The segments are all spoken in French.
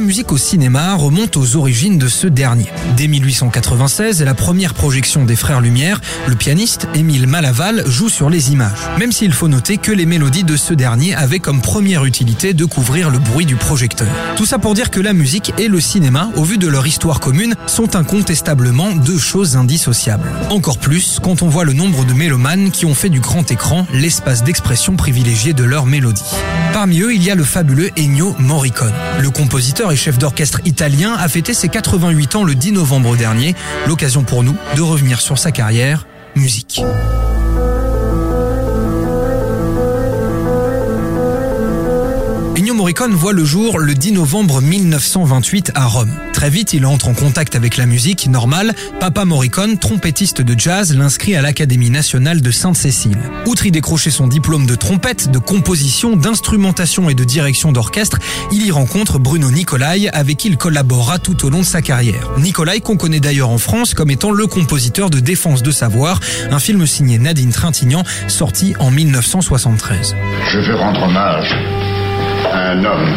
Musique au cinéma remonte aux origines de ce dernier. Dès 1896 et la première projection des Frères Lumière, le pianiste Émile Malaval joue sur les images. Même s'il faut noter que les mélodies de ce dernier avaient comme première utilité de couvrir le bruit du projecteur. Tout ça pour dire que la musique et le cinéma, au vu de leur histoire commune, sont incontestablement deux choses indissociables. Encore plus quand on voit le nombre de mélomanes qui ont fait du grand écran l'espace d'expression privilégié de leur mélodie. Parmi eux, il y a le fabuleux Ennio Morricone. Le compositeur et chef d'orchestre italien a fêté ses 88 ans le 10 novembre dernier, l'occasion pour nous de revenir sur sa carrière, musique. Morricone voit le jour le 10 novembre 1928 à Rome. Très vite, il entre en contact avec la musique normale. Papa Morricone, trompettiste de jazz, l'inscrit à l'Académie nationale de Sainte-Cécile. Outre y décrocher son diplôme de trompette, de composition, d'instrumentation et de direction d'orchestre, il y rencontre Bruno Nicolai avec qui il collaborera tout au long de sa carrière. Nicolai qu'on connaît d'ailleurs en France comme étant le compositeur de Défense de savoir, un film signé Nadine Trintignant sorti en 1973. Je veux rendre hommage un homme.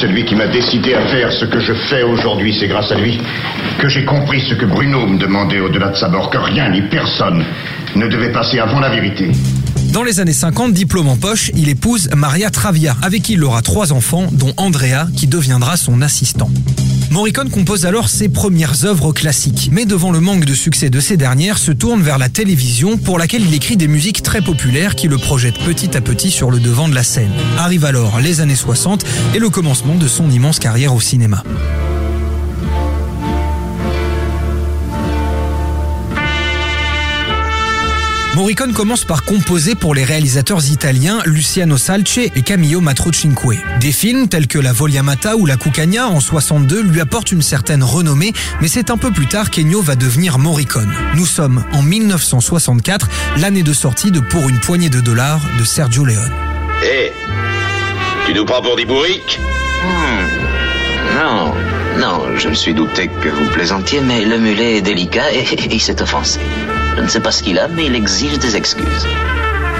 Celui qui m'a décidé à faire ce que je fais aujourd'hui, c'est grâce à lui que j'ai compris ce que Bruno me demandait au-delà de sa mort, que rien ni personne ne devait passer avant la vérité. Dans les années 50, diplôme en poche, il épouse Maria Travia, avec qui il aura trois enfants, dont Andrea, qui deviendra son assistant. Morricone compose alors ses premières œuvres classiques, mais devant le manque de succès de ces dernières, se tourne vers la télévision pour laquelle il écrit des musiques très populaires qui le projettent petit à petit sur le devant de la scène. Arrive alors les années 60 et le commencement de son immense carrière au cinéma. Morricone commence par composer pour les réalisateurs italiens Luciano Salce et Camillo Matrocinque. Des films tels que La Vogliamata ou La Cucagna en 62 lui apportent une certaine renommée, mais c'est un peu plus tard qu'Ennio va devenir Morricone. Nous sommes en 1964, l'année de sortie de Pour une poignée de dollars de Sergio Leone. Hé Tu nous prends pour des bourriques? Non, non, je me suis douté que vous plaisantiez, mais le mulet est délicat et, et il s'est offensé. Je ne sais pas ce qu'il a, mais il exige des excuses.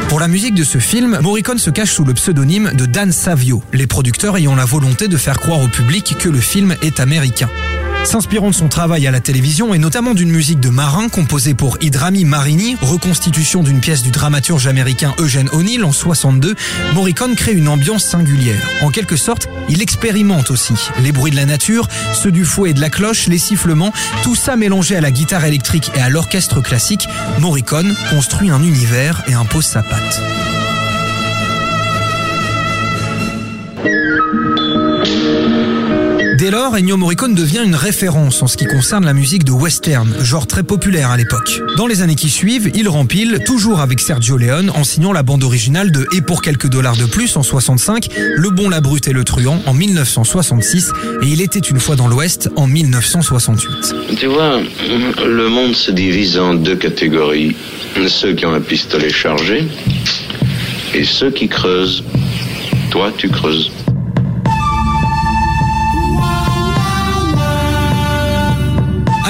Pour la musique de ce film, Morricone se cache sous le pseudonyme de Dan Savio, les producteurs ayant la volonté de faire croire au public que le film est américain. S'inspirant de son travail à la télévision et notamment d'une musique de marin composée pour Idrami Marini, reconstitution d'une pièce du dramaturge américain Eugene O'Neill en 62, Morricone crée une ambiance singulière. En quelque sorte, il expérimente aussi les bruits de la nature, ceux du fouet et de la cloche, les sifflements, tout ça mélangé à la guitare électrique et à l'orchestre classique, Morricone construit un univers et impose sa patte. Dès lors, Ennio Morricone devient une référence en ce qui concerne la musique de western, genre très populaire à l'époque. Dans les années qui suivent, il rempile, toujours avec Sergio Leone, en signant la bande originale de Et pour quelques dollars de plus en 65, Le Bon, la Brute et le Truand en 1966, et Il était une fois dans l'Ouest en 1968. Tu vois, le monde se divise en deux catégories. Ceux qui ont un pistolet chargé et ceux qui creusent. Toi, tu creuses.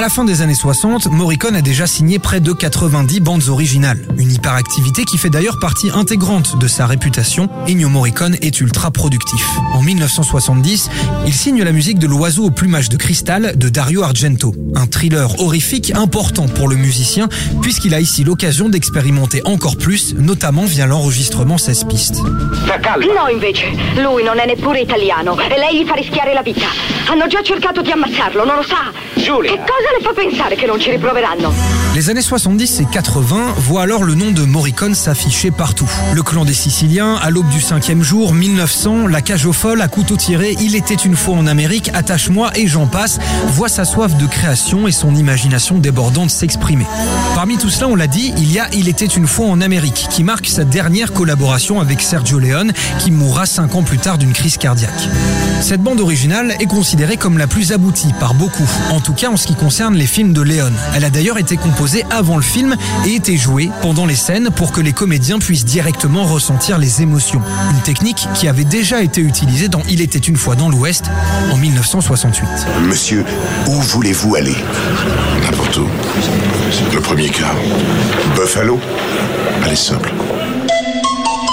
La fin des années 60, Morricone a déjà signé près de 90 bandes originales. Une hyperactivité qui fait d'ailleurs partie intégrante de sa réputation. Ennio Morricone est ultra productif. En 1970, il signe la musique de L'Oiseau au plumage de cristal de Dario Argento. Un thriller horrifique important pour le musicien puisqu'il a ici l'occasion d'expérimenter encore plus, notamment via l'enregistrement 16 pistes. No, invece, lui non è neppure italiano e lei gli fa rischiare la vita. Hanno già cercato di ammazzarlo, non lo sa? Giulia! Che cosa le fa pensare che non ci riproveranno? Les années 70 et 80 voient alors le nom de Morricone s'afficher partout. Le clan des Siciliens, à l'aube du cinquième jour, 1900, la cage aux folles, à couteau tiré, il était une fois en Amérique, attache-moi et j'en passe, voit sa soif de création et son imagination débordante s'exprimer. Parmi tout cela, on l'a dit, il y a Il était une fois en Amérique, qui marque sa dernière collaboration avec Sergio Leone, qui mourra cinq ans plus tard d'une crise cardiaque. Cette bande originale est considérée comme la plus aboutie par beaucoup, en tout cas en ce qui concerne les films de Leone. Elle a d'ailleurs été composée avant le film et été jouée pendant les scènes pour que les comédiens puissent directement ressentir les émotions. Une technique qui avait déjà été utilisée dans Il était une fois dans l'Ouest en 1968. Monsieur, où voulez-vous aller? N'importe où. Le premier cas. Buffalo? Allez simple.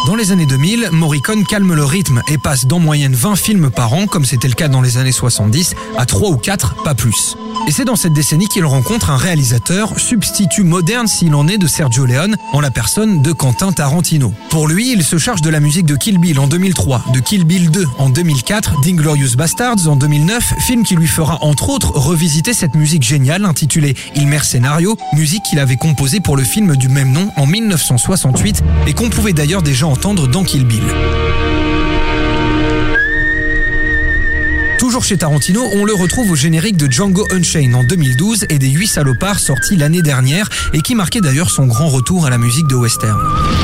Dans les années 2000, Morricone calme le rythme et passe d'en moyenne 20 films par an, comme c'était le cas dans les années 70, à 3 ou 4, pas plus. Et c'est dans cette décennie qu'il rencontre un réalisateur, substitut moderne s'il en est de Sergio Leone, en la personne de Quentin Tarantino. Pour lui, il se charge de la musique de Kill Bill en 2003, de Kill Bill 2 en 2004, d'Inglorious Bastards en 2009, film qui lui fera entre autres revisiter cette musique géniale intitulée Il Mercenario, musique qu'il avait composée pour le film du même nom en 1968 et qu'on pouvait d'ailleurs déjà entendre dans Kill Bill. Toujours chez Tarantino, on le retrouve au générique de Django Unchained en 2012 et des 8 salopards sortis l'année dernière et qui marquait d'ailleurs son grand retour à la musique de western.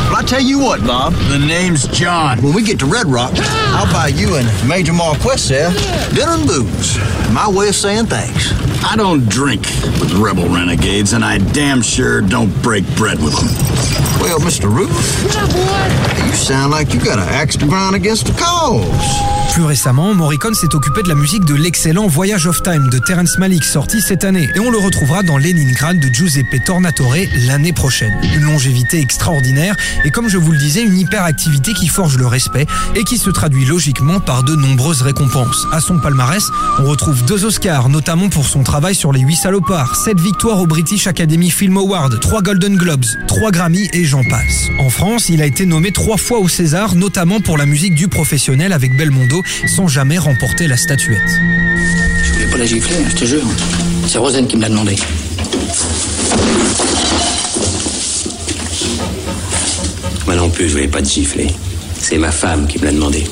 Well, I tell you what, Bob. The name's John. When we get to Red Rock, I'll buy you and Major Marquess there dinner and booze. My way of saying thanks. I don't drink with rebel renegades, and I damn sure don't break bread with them. Well, Mr. Ruth, you sound like you got an axe to grind against the cause. Plus récemment, Morricone s'est occupé de la musique de l'excellent Voyage of Time de Terence Malick sorti cette année et on le retrouvera dans Leningrad de Giuseppe Tornatore l'année prochaine. Une longévité extraordinaire et comme je vous le disais, une hyperactivité qui forge le respect et qui se traduit logiquement par de nombreuses récompenses. À son palmarès, on retrouve deux Oscars, notamment pour son travail sur les 8 salopards, 7 victoires au British Academy Film Award, 3 Golden Globes, 3 Grammy et j'en passe. En France, il a été nommé trois fois au César, notamment pour la musique du professionnel avec Belmondo, sans jamais remporter la statuette. Je voulais pas la gifler, hein, je te jure. C'est Rosen qui me l'a demandé. Moi non plus, je voulais pas te gifler. C'est ma femme qui me l'a demandé.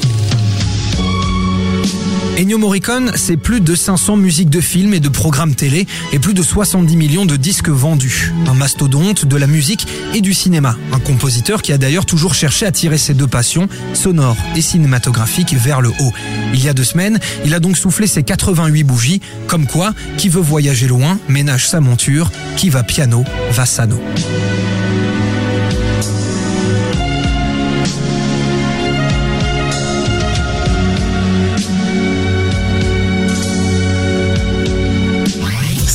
Ennio Morricone, c'est plus de 500 musiques de films et de programmes télé et plus de 70 millions de disques vendus. Un mastodonte de la musique et du cinéma. Un compositeur qui a d'ailleurs toujours cherché à tirer ses deux passions, sonores et cinématographiques, vers le haut. Il y a deux semaines, il a donc soufflé ses 88 bougies, comme quoi, qui veut voyager loin, ménage sa monture, qui va piano, va sano.